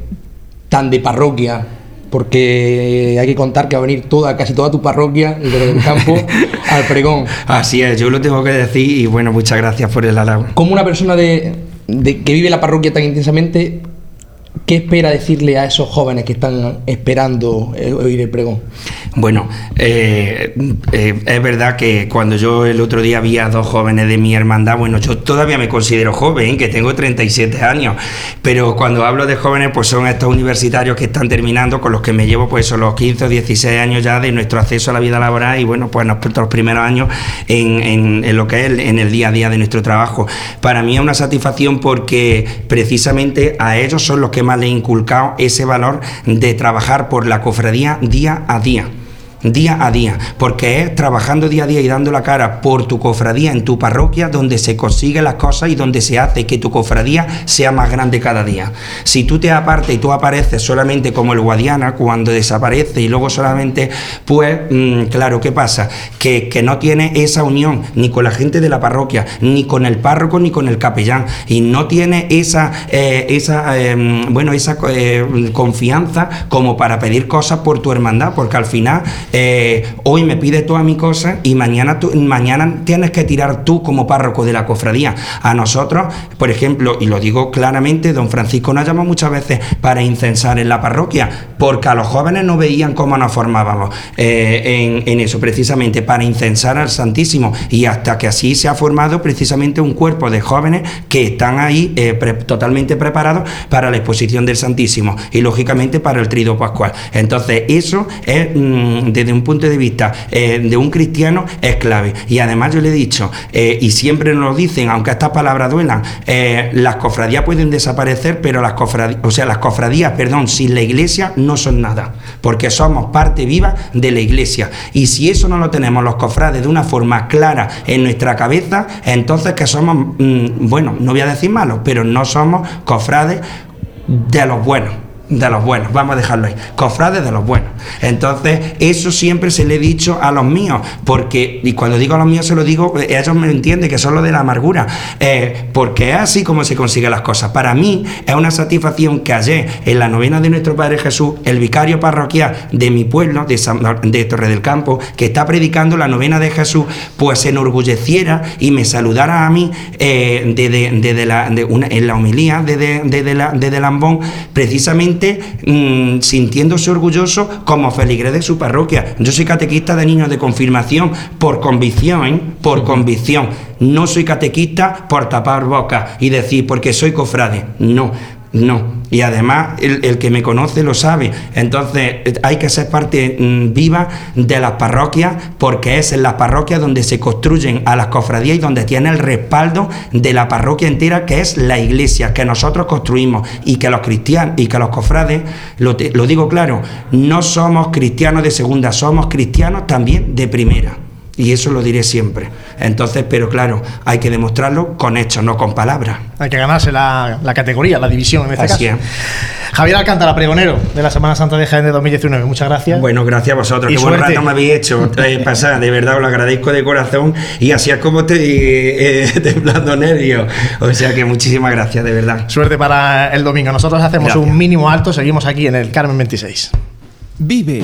tan de parroquia, porque hay que contar que va a venir toda, casi toda tu parroquia desde el campo al pregón. Así es, yo lo tengo que decir y bueno, muchas gracias por el halago. ¿Cómo una persona de, de que vive la parroquia tan intensamente, qué espera decirle a esos jóvenes que están esperando eh, oír el pregón? Bueno, eh, eh, es verdad que cuando yo el otro día vi a dos jóvenes de mi hermandad, bueno, yo todavía me considero joven, que tengo 37 años, pero cuando hablo de jóvenes, pues son estos universitarios que están terminando, con los que me llevo, pues son los 15 o 16 años ya de nuestro acceso a la vida laboral y bueno, pues nuestros primeros años en, lo que es en el día a día de nuestro trabajo. Para mí es una satisfacción porque precisamente a ellos son los que más les he inculcado ese valor de trabajar por la cofradía día a día día a día, porque es trabajando día a día y dando la cara por tu cofradía en tu parroquia donde se consiguen las cosas y donde se hace que tu cofradía sea más grande cada día. Si tú te apartas y tú apareces solamente como el Guadiana cuando desaparece y luego solamente, pues mm, claro, ¿qué pasa? Que, que no tiene esa unión ni con la gente de la parroquia, ni con el párroco, ni con el capellán, y no tiene esa, eh, esa eh, bueno, esa eh, confianza como para pedir cosas por tu hermandad, porque al final eh, hoy me pide todas mis cosas y mañana, tú, mañana tienes que tirar tú como párroco de la cofradía. A nosotros, por ejemplo, y lo digo claramente, don Francisco nos llamó muchas veces para incensar en la parroquia, porque a los jóvenes no veían cómo nos formábamos eh, en, eso, precisamente para incensar al Santísimo. Y hasta que así se ha formado precisamente un cuerpo de jóvenes que están ahí eh, totalmente preparados para la exposición del Santísimo y lógicamente para el trido pascual. Entonces, eso es mm, desde un punto de vista eh, de un cristiano es clave. Y además yo le he dicho, eh, y siempre nos lo dicen, aunque estas palabras duelan, eh, las cofradías pueden desaparecer, pero las cofradías, o sea, las cofradías, perdón, sin la iglesia no son nada, porque somos parte viva de la iglesia. Y si eso no lo tenemos los cofrades de una forma clara en nuestra cabeza, entonces que somos, mm, bueno, no voy a decir malos, pero no somos cofrades de los buenos. De los buenos, vamos a dejarlo ahí. Cofrades de los buenos. Entonces, eso siempre se le he dicho a los míos, porque, y cuando digo a los míos se lo digo, eh, ellos me entienden que son los de la amargura, eh, porque es así como se consiguen las cosas. Para mí es una satisfacción que ayer, en la novena de nuestro Padre Jesús, el vicario parroquial de mi pueblo, de, San- de Torre del Campo, que está predicando la novena de Jesús, pues se enorgulleciera y me saludara a mí eh, desde desde la, en la homilía desde desde la, desde Lambón, precisamente mm, sintiéndose orgulloso como feligrés de su parroquia. Yo soy catequista de niños de confirmación por convicción, ¿eh? por convicción. No soy catequista por tapar boca y decir porque soy cofrade. No. No, y además el, que me conoce lo sabe. Entonces hay que ser parte mm, viva de las parroquias porque es en las parroquias donde se construyen a las cofradías y donde tiene el respaldo de la parroquia entera que es la iglesia que nosotros construimos y que los cristianos y que los cofrades, lo, te- lo digo claro, no somos cristianos de segunda, somos cristianos también de primera. Y eso lo diré siempre. Entonces, pero claro, hay que demostrarlo con hechos, no con palabras. Hay que ganarse la, la categoría, la división en este Así caso. es. Javier Alcántara, pregonero de la Semana Santa de Jaén de 2019. Muchas gracias. Bueno, gracias a vosotros. Y Qué buen rato me habéis hecho eh, pasar. De verdad, os lo agradezco de corazón. Y así es como estoy eh, temblando nervios. O sea que muchísimas gracias, de verdad. Suerte para el domingo. Nosotros hacemos Gracias. un mínimo alto, seguimos aquí en el Carmen 26. Vive,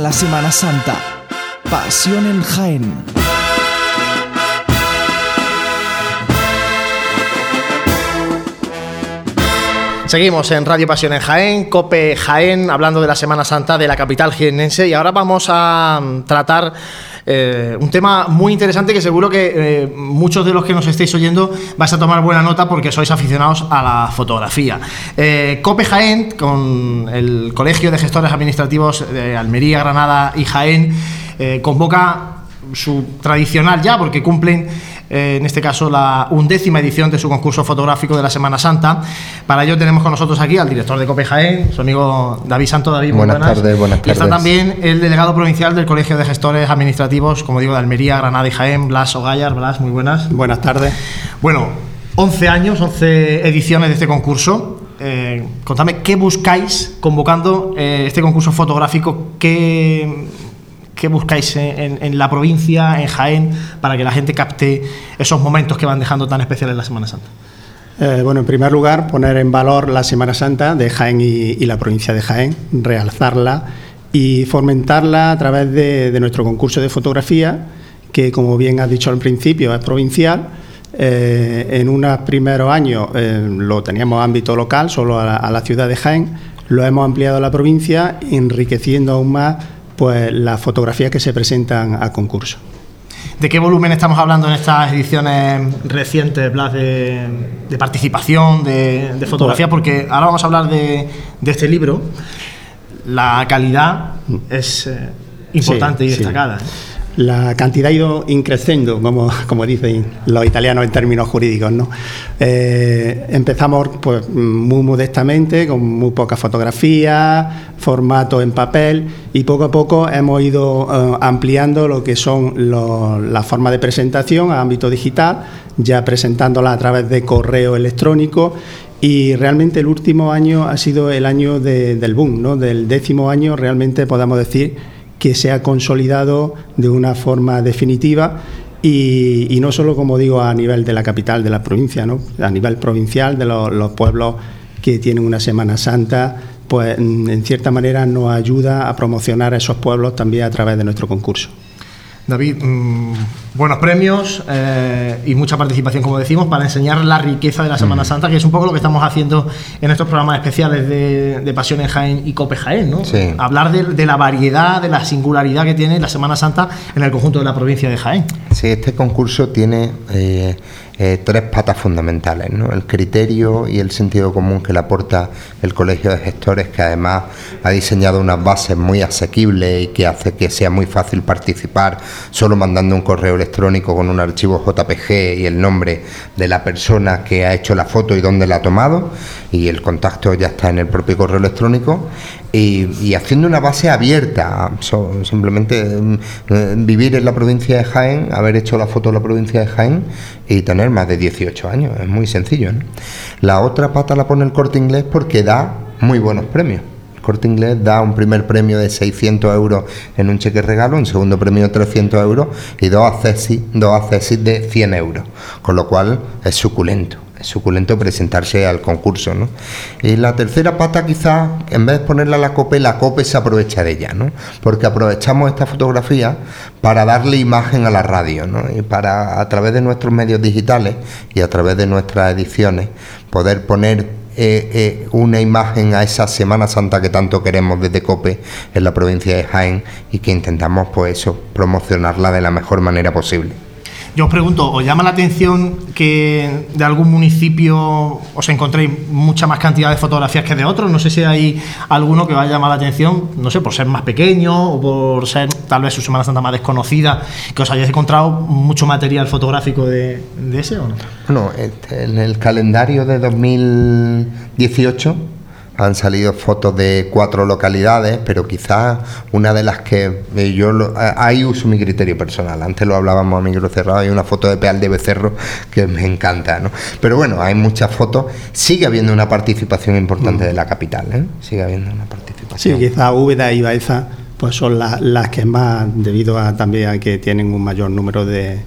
La Semana Santa. Pasión en Jaén. Seguimos en Radio Pasión en Jaén, Cope Jaén, hablando de la Semana Santa de la capital jiennense y ahora vamos a mm, tratar eh, un tema muy interesante que seguro que eh, muchos de los que nos estéis oyendo vais a tomar buena nota porque sois aficionados a la fotografía. Eh, Cope Jaén, con el Colegio de Gestores Administrativos de Almería, Granada y Jaén, convoca su tradicional ya, porque cumplen eh, en este caso la undécima edición de su concurso fotográfico de la Semana Santa. Para ello tenemos con nosotros aquí al director de Cope su amigo David Santo. David, buenas, tardes, buenas tardes. Y está también el delegado provincial del Colegio de Gestores Administrativos, como digo, de Almería, Granada y Jaén, Blas Ogallar. Blas, muy buenas. Buenas tardes. Bueno, 11 años, 11 ediciones de este concurso. Eh, contame qué buscáis convocando eh, este concurso fotográfico, qué ¿Qué buscáis en, la provincia, en Jaén, para que la gente capte esos momentos que van dejando tan especiales la Semana Santa? Eh, bueno, en primer lugar, poner en valor la Semana Santa de Jaén y, la provincia de Jaén, realzarla y fomentarla a través de, nuestro concurso de fotografía, que como bien has dicho al principio es provincial. Eh, en unos primeros años eh, lo teníamos ámbito local, solo a a la ciudad de Jaén, lo hemos ampliado a la provincia, enriqueciendo aún más pues las fotografías que se presentan a concurso. ¿De qué volumen estamos hablando en estas ediciones recientes, Blas, de, participación, de, fotografía? Porque ahora vamos a hablar de, este libro. La calidad es eh, importante y destacada. ¿eh? La cantidad ha ido increciendo, como, como dicen los italianos en términos jurídicos. ¿no? Eh, empezamos pues, muy modestamente, con muy pocas fotografías, formato en papel, y poco a poco hemos ido eh, ampliando lo que son las formas de presentación a ámbito digital, ya presentándola a través de correo electrónico y realmente el último año ha sido el año del boom, ¿no? del décimo año realmente podamos decir que se ha consolidado de una forma definitiva y, no solo, como digo, a nivel de la capital de la provincia, a nivel provincial de los, pueblos que tienen una Semana Santa, pues en cierta manera nos ayuda a promocionar a esos pueblos también a través de nuestro concurso. David, mm, buenos premios eh, y mucha participación, como decimos, para enseñar la riqueza de la Semana Santa, que es un poco lo que estamos haciendo en estos programas especiales de, Pasión en Jaén y Cope Jaén, ¿no? Hablar de, la variedad, de la singularidad que tiene la Semana Santa en el conjunto de la provincia de Jaén. Sí, este concurso tiene eh, eh, tres patas fundamentales, ¿no? el criterio y el sentido común que le aporta el Colegio de Gestores, que además ha diseñado unas bases muy asequibles y que hace que sea muy fácil participar solo mandando un correo electrónico con un archivo JPG y el nombre de la persona que ha hecho la foto y dónde la ha tomado, y el contacto ya está en el propio correo electrónico y, haciendo una base abierta, simplemente mm, eh, vivir en la provincia de Jaén, haber hecho la foto de la provincia de Jaén y tener más de 18 años, es muy sencillo. La otra pata la pone el corte inglés porque da muy buenos premios. Corte inglés da un primer premio de 600 euros en un cheque regalo, un segundo premio de 300 euros y dos accesis, dos accesis de 100 euros, con lo cual es suculento suculento presentarse al concurso. ¿no? Y la tercera pata quizás, en vez de ponerla a la COPE, la COPE se aprovecha de ella, ¿no? porque aprovechamos esta fotografía para darle imagen a la radio ¿no? y para a través de nuestros medios digitales y a través de nuestras ediciones poder poner eh, eh, una imagen a esa Semana Santa que tanto queremos desde COPE en la provincia de Jaén y que intentamos pues eso, promocionarla de la mejor manera posible. Yo os pregunto, ¿os llama la atención que de algún municipio os encontréis mucha más cantidad de fotografías que de otros? No sé si hay alguno que os llamado la atención, no sé, por ser más pequeño o por ser tal vez su Semana Santa más desconocida, que os hayáis encontrado mucho material fotográfico de, de ese o no. Bueno, este, en el calendario de 2018 han salido fotos de cuatro localidades, pero quizás una de las que eh, yo eh, ahí uso mi criterio personal. Antes lo hablábamos a micro cerrado, hay una foto de Peal de Becerro que me encanta, ¿no? Pero bueno, hay muchas fotos. Sigue habiendo una participación importante mm. de la capital, ¿eh? Sigue habiendo una participación. Sí, quizás Úbeda y Baeza pues son las que más, debido a también a que tienen un mayor número de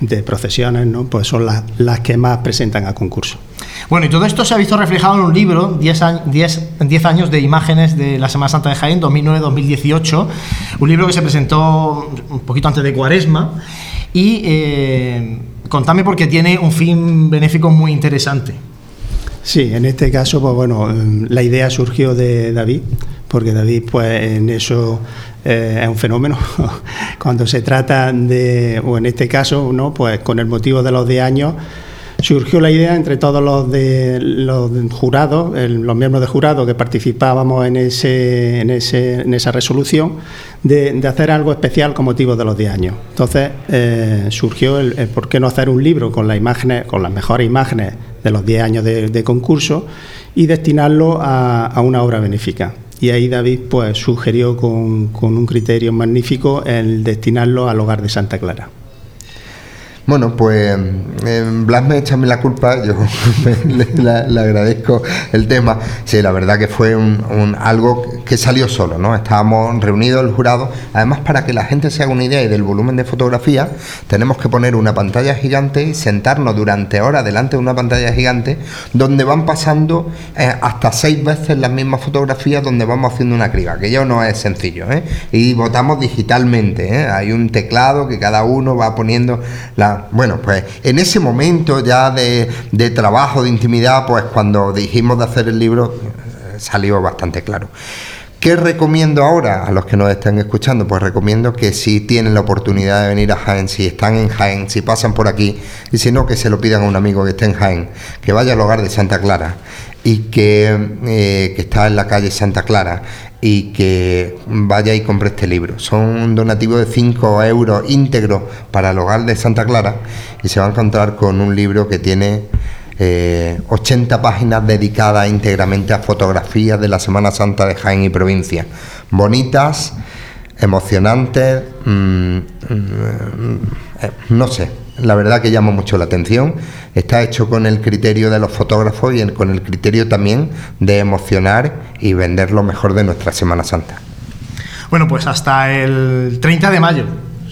de procesiones, ¿no? pues son las, las que más presentan a concurso. Bueno, y todo esto se ha visto reflejado en un libro, 10 años, 10 años de imágenes de la Semana Santa de Jaén, 2009-2018, un libro que se presentó un poquito antes de Cuaresma, y eh, contame porque tiene un fin benéfico muy interesante. Sí, en este caso, pues bueno, la idea surgió de David, porque David, pues en eso eh, es un fenómeno. Cuando se trata de, o en este caso, ¿no? pues con el motivo de los 10 años, surgió la idea entre todos los, de, los jurados, los miembros de jurado que participábamos en, ese, en, ese, en esa resolución, de, hacer algo especial con motivo de los 10 años. Entonces eh, surgió el, por qué no hacer un libro con las imágenes, con las mejores imágenes de los 10 años de, concurso y destinarlo a, una obra benéfica. Y ahí David pues sugirió con un criterio magnífico el destinarlo al hogar de Santa Clara. Bueno, pues eh, Blas me echa la culpa, yo le, agradezco el tema. Sí, la verdad que fue un, algo que salió solo, ¿no? Estábamos reunidos el jurado. Además, para que la gente se haga una idea y del volumen de fotografía, tenemos que poner una pantalla gigante y sentarnos durante horas delante de una pantalla gigante donde van pasando eh, hasta seis veces las mismas fotografías donde vamos haciendo una criba, que ya no es sencillo, ¿eh? Y votamos digitalmente, ¿eh? Hay un teclado que cada uno va poniendo la bueno, pues en ese momento ya de, trabajo, de intimidad, pues cuando dijimos de hacer el libro, eh, salió bastante claro. ¿Qué recomiendo ahora a los que nos estén escuchando? Pues recomiendo que si tienen la oportunidad de venir a Jaén, si están en Jaén, si pasan por aquí, y si no, que se lo pidan a un amigo que esté en Jaén, que vaya al hogar de Santa Clara y que, eh, que está en la calle Santa Clara y que vaya y compre este libro. Son un donativo de 5 euros íntegro para el hogar de Santa Clara y se va a encontrar con un libro que tiene 80 eh, páginas dedicadas íntegramente a fotografías de la Semana Santa de Jaén y provincia. Bonitas, emocionantes, mm, mm, eh, no sé, la verdad que llama mucho la atención. Está hecho con el criterio de los fotógrafos y con el criterio también de emocionar y vender lo mejor de nuestra Semana Santa. Bueno, pues hasta el 30 de mayo,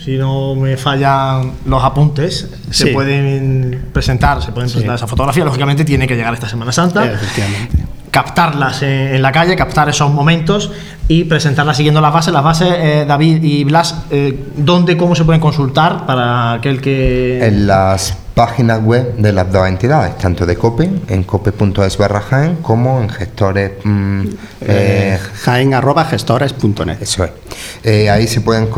si no me fallan los apuntes, se pueden presentar, se pueden presentar esa fotografía. Lógicamente tiene que llegar esta Semana Santa. Efectivamente captarlas en, la calle, captar esos momentos y presentarlas siguiendo las bases. Las bases, eh, David y Blas, eh, ¿dónde, cómo se pueden consultar para aquel que...? En las páginas web de las dos entidades, tanto de COPE, en cope.es barra Jaén, como en gestores... Mm, eh, Jaén arroba gestores.net. Eso es. ahí se pueden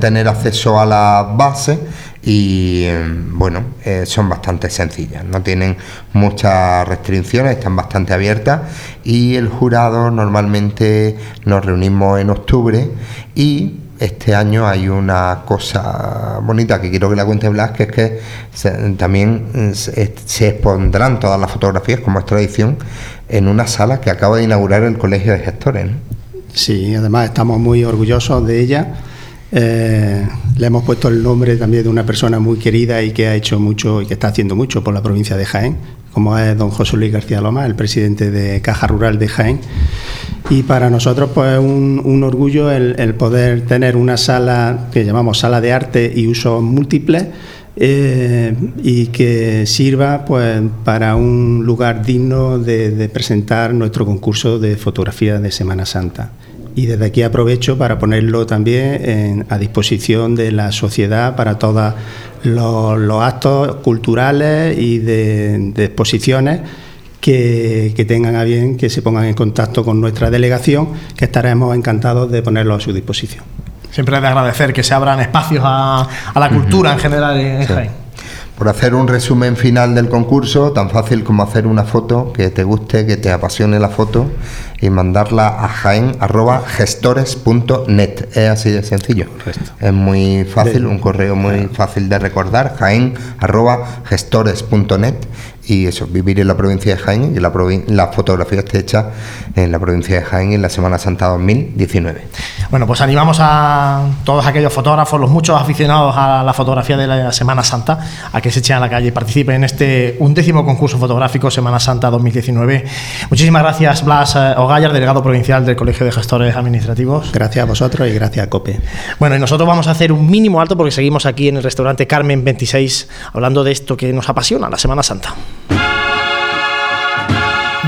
tener acceso a las bases y bueno, eh, son bastante sencillas, no tienen muchas restricciones, están bastante abiertas y el jurado normalmente nos reunimos en octubre y este año hay una cosa bonita que quiero que la cuente Blas, que es que también se, se, expondrán todas las fotografías, como es tradición, en una sala que acaba de inaugurar el Colegio de Gestores. Sí, además estamos muy orgullosos de ella eh, le hemos puesto el nombre también de una persona muy querida y que ha hecho mucho y que está haciendo mucho por la provincia de Jaén, como es don José Luis García Loma, el presidente de Caja Rural de Jaén. Y para nosotros, pues, un, un orgullo el, poder tener una sala que llamamos sala de arte y usos múltiples. Eh, y que sirva pues para un lugar digno de presentar nuestro concurso de fotografía de Semana Santa y desde aquí aprovecho para ponerlo también a disposición de la sociedad para todos los, actos culturales y de, exposiciones que, tengan a bien que se pongan en contacto con nuestra delegación, que estaremos encantados de ponerlo a su disposición. Siempre es de agradecer que se abran espacios a, la cultura en general en Jaén por hacer un resumen final del concurso, tan fácil como hacer una foto que te guste, que te apasione la foto y mandarla a jaén.gestores.net. Es así de sencillo. Es muy fácil, un correo muy fácil de recordar, jaén.gestores.net y eso, vivir en la provincia de Jaén y la, la fotografía esté hecha en la provincia de Jaén en la Semana Santa 2019. Bueno, pues animamos a todos aquellos fotógrafos, los muchos aficionados a la fotografía de la Semana Santa, a que se echen a la calle y participen en este undécimo concurso fotográfico Semana Santa 2019. Muchísimas gracias, Blas eh, Ogallar, delegado provincial del Colegio de Gestores Administrativos. Gracias a vosotros y gracias a COPE. Bueno, y nosotros vamos a hacer un mínimo alto porque seguimos aquí en el restaurante Carmen 26 hablando de esto que nos apasiona, la Semana Santa.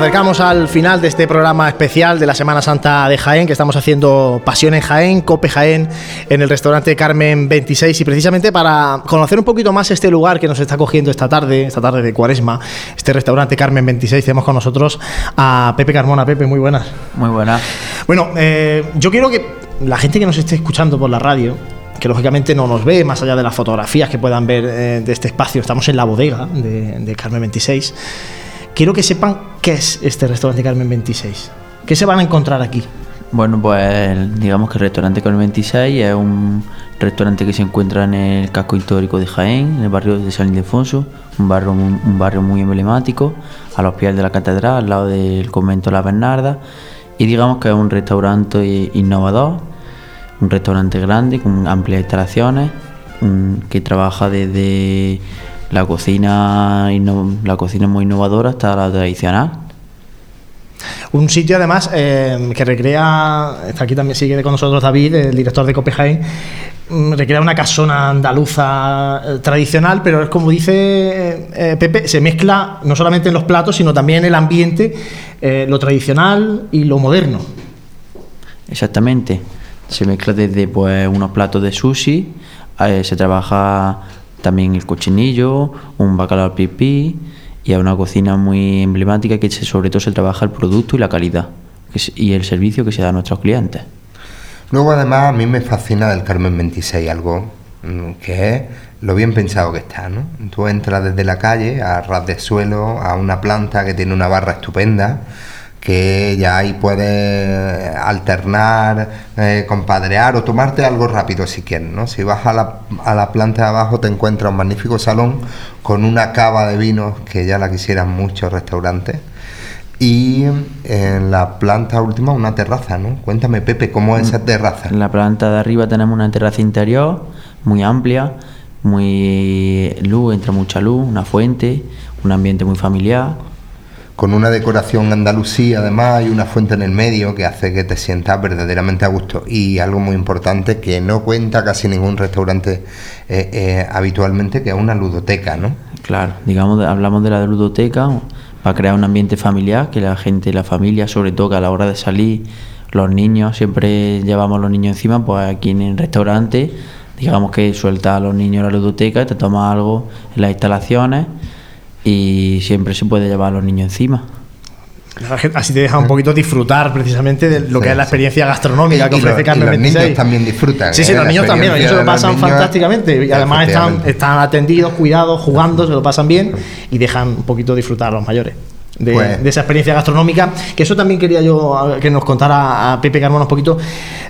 Acercamos al final de este programa especial de la Semana Santa de Jaén, que estamos haciendo Pasión en Jaén, Cope Jaén, en el restaurante Carmen 26. Y precisamente para conocer un poquito más este lugar que nos está cogiendo esta tarde, esta tarde de Cuaresma, este restaurante Carmen 26, tenemos con nosotros a Pepe Carmona. Pepe, muy buenas. Muy buenas. Bueno, eh, yo quiero que la gente que nos esté escuchando por la radio, que lógicamente no nos ve, más allá de las fotografías que puedan ver eh, de este espacio, estamos en la bodega de, de Carmen 26 quiero que sepan qué es este restaurante Carmen 26. ¿Qué se van a encontrar aquí? Bueno, pues digamos que el restaurante Carmen 26 es un restaurante que se encuentra en el casco histórico de Jaén, en el barrio de San Ildefonso, un barrio, un barrio muy emblemático, a los pies de la catedral, al lado del convento La Bernarda. Y digamos que es un restaurante innovador, un restaurante grande con amplias instalaciones, que trabaja desde la cocina, la cocina muy innovadora hasta la tradicional. Un sitio además eh, que recrea, está aquí también sigue con nosotros David, el director de Copenhagen, mm, recrea una casona andaluza eh, tradicional, pero es como dice eh, Pepe, se mezcla no solamente en los platos, sino también en el ambiente, lo tradicional y lo moderno. Exactamente, se mezcla desde pues, unos platos de sushi, se trabaja también el cochinillo, un bacalao al pipí y a una cocina muy emblemática que sobre todo se trabaja el producto y la calidad y el servicio que se da a nuestros clientes. Luego además a mí me fascina del Carmen 26 algo mm, que es lo bien pensado que está, ¿no? Tú entras desde la calle a ras de suelo a una planta que tiene una barra estupenda que ya ahí puedes alternar, eh, compadrear o tomarte algo rápido si quieres. ¿no? Si vas a la, a la planta de abajo te encuentras un magnífico salón con una cava de vinos que ya la quisieran muchos restaurantes. Y en la planta última una terraza, ¿no? Cuéntame, Pepe, ¿cómo es esa mm, terraza? En la planta de arriba tenemos una terraza interior muy amplia, muy luz, entra mucha luz, una fuente, un ambiente muy familiar con una decoración andalusí además y una fuente en el medio que hace que te sientas verdaderamente a gusto. Y algo muy importante que no cuenta casi ningún restaurante eh, eh, habitualmente, que es una ludoteca, ¿no? Claro, digamos, hablamos de la ludoteca para crear un ambiente familiar, que la gente, la familia, sobre todo que a la hora de salir, los niños, siempre llevamos los niños encima, pues aquí en el restaurante, digamos que suelta a los niños a la ludoteca, te toma algo en las instalaciones y siempre se puede llevar a los niños encima. Así te deja un poquito disfrutar precisamente de lo que es la experiencia gastronómica que ofrece Carmen los niños también disfrutan. Sí, sí, ¿eh? los niños también, ellos se lo pasan niños- fantásticamente y además están, están atendidos, cuidados, jugando, se lo pasan bien y dejan un poquito disfrutar a los mayores. De, Pues- de esa experiencia gastronómica, que eso también quería yo que nos contara a Pepe Carmona un poquito.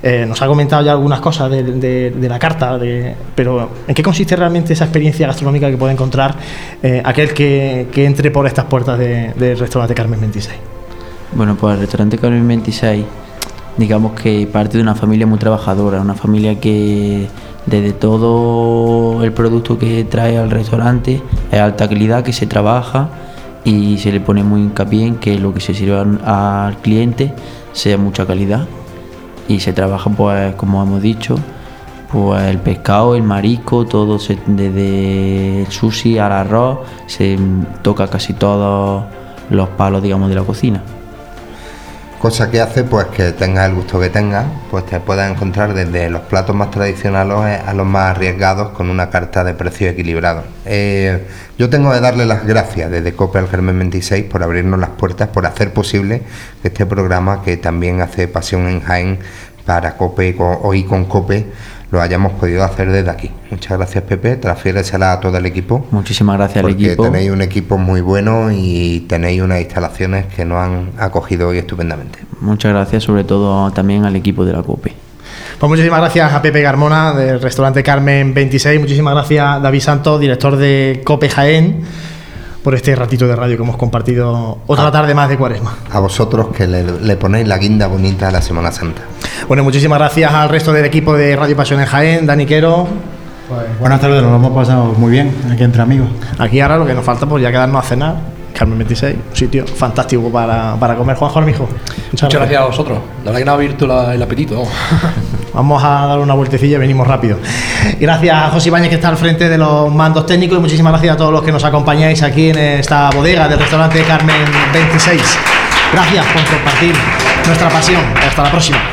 Eh, nos ha comentado ya algunas cosas de, de- de la carta, de- pero ¿en qué consiste realmente esa experiencia gastronómica que puede encontrar eh, aquel que, que entre por estas puertas de- del restaurante Carmen 26? Bueno, pues el restaurante Carmen 26, digamos que parte de una familia muy trabajadora, una familia que desde todo el producto que trae al restaurante es alta calidad, que se trabaja y se le pone muy hincapié en que lo que se sirva al cliente sea mucha calidad y se trabaja pues como hemos dicho pues el pescado, el marisco, todo desde el sushi al arroz se toca casi todos los palos digamos de la cocina. Cosa que hace pues que tengas el gusto que tengas, pues te puedas encontrar desde los platos más tradicionales a los más arriesgados con una carta de precio equilibrado. Eh, yo tengo que darle las gracias desde COPE al Germen 26 por abrirnos las puertas, por hacer posible este programa que también hace Pasión en Jaén para COPE y con- hoy con COPE lo hayamos podido hacer desde aquí. Muchas gracias Pepe, transfiéresela a todo el equipo. Muchísimas gracias al Porque equipo. tenéis un equipo muy bueno y tenéis unas instalaciones que nos han acogido hoy estupendamente. Muchas gracias sobre todo también al equipo de la COPE. Pues muchísimas gracias a Pepe Carmona del restaurante Carmen 26. Muchísimas gracias a David Santos, director de Cope Jaén, por este ratito de radio que hemos compartido otra Ah. tarde más de cuaresma. A vosotros que le, le ponéis la guinda bonita a la Semana Santa. Bueno, muchísimas gracias al resto del equipo de Radio Pasión en Jaén, Dani Quero. Buenas tardes, nos lo hemos pasado muy bien aquí entre amigos. Aquí ahora lo que nos falta pues ya quedarnos a cenar. Carmen 26, un sitio fantástico para, para comer. Juan Jormijo. Muchas gracias a vosotros. La verdad que no ha abierto la- el apetito. vamos. A dar una vueltecilla y venimos rápido. Gracias a José Ibáñez que está al frente de los mandos técnicos y muchísimas gracias a todos los que nos acompañáis aquí en esta bodega del restaurante Carmen 26. Gracias por compartir nuestra pasión. Hasta la próxima.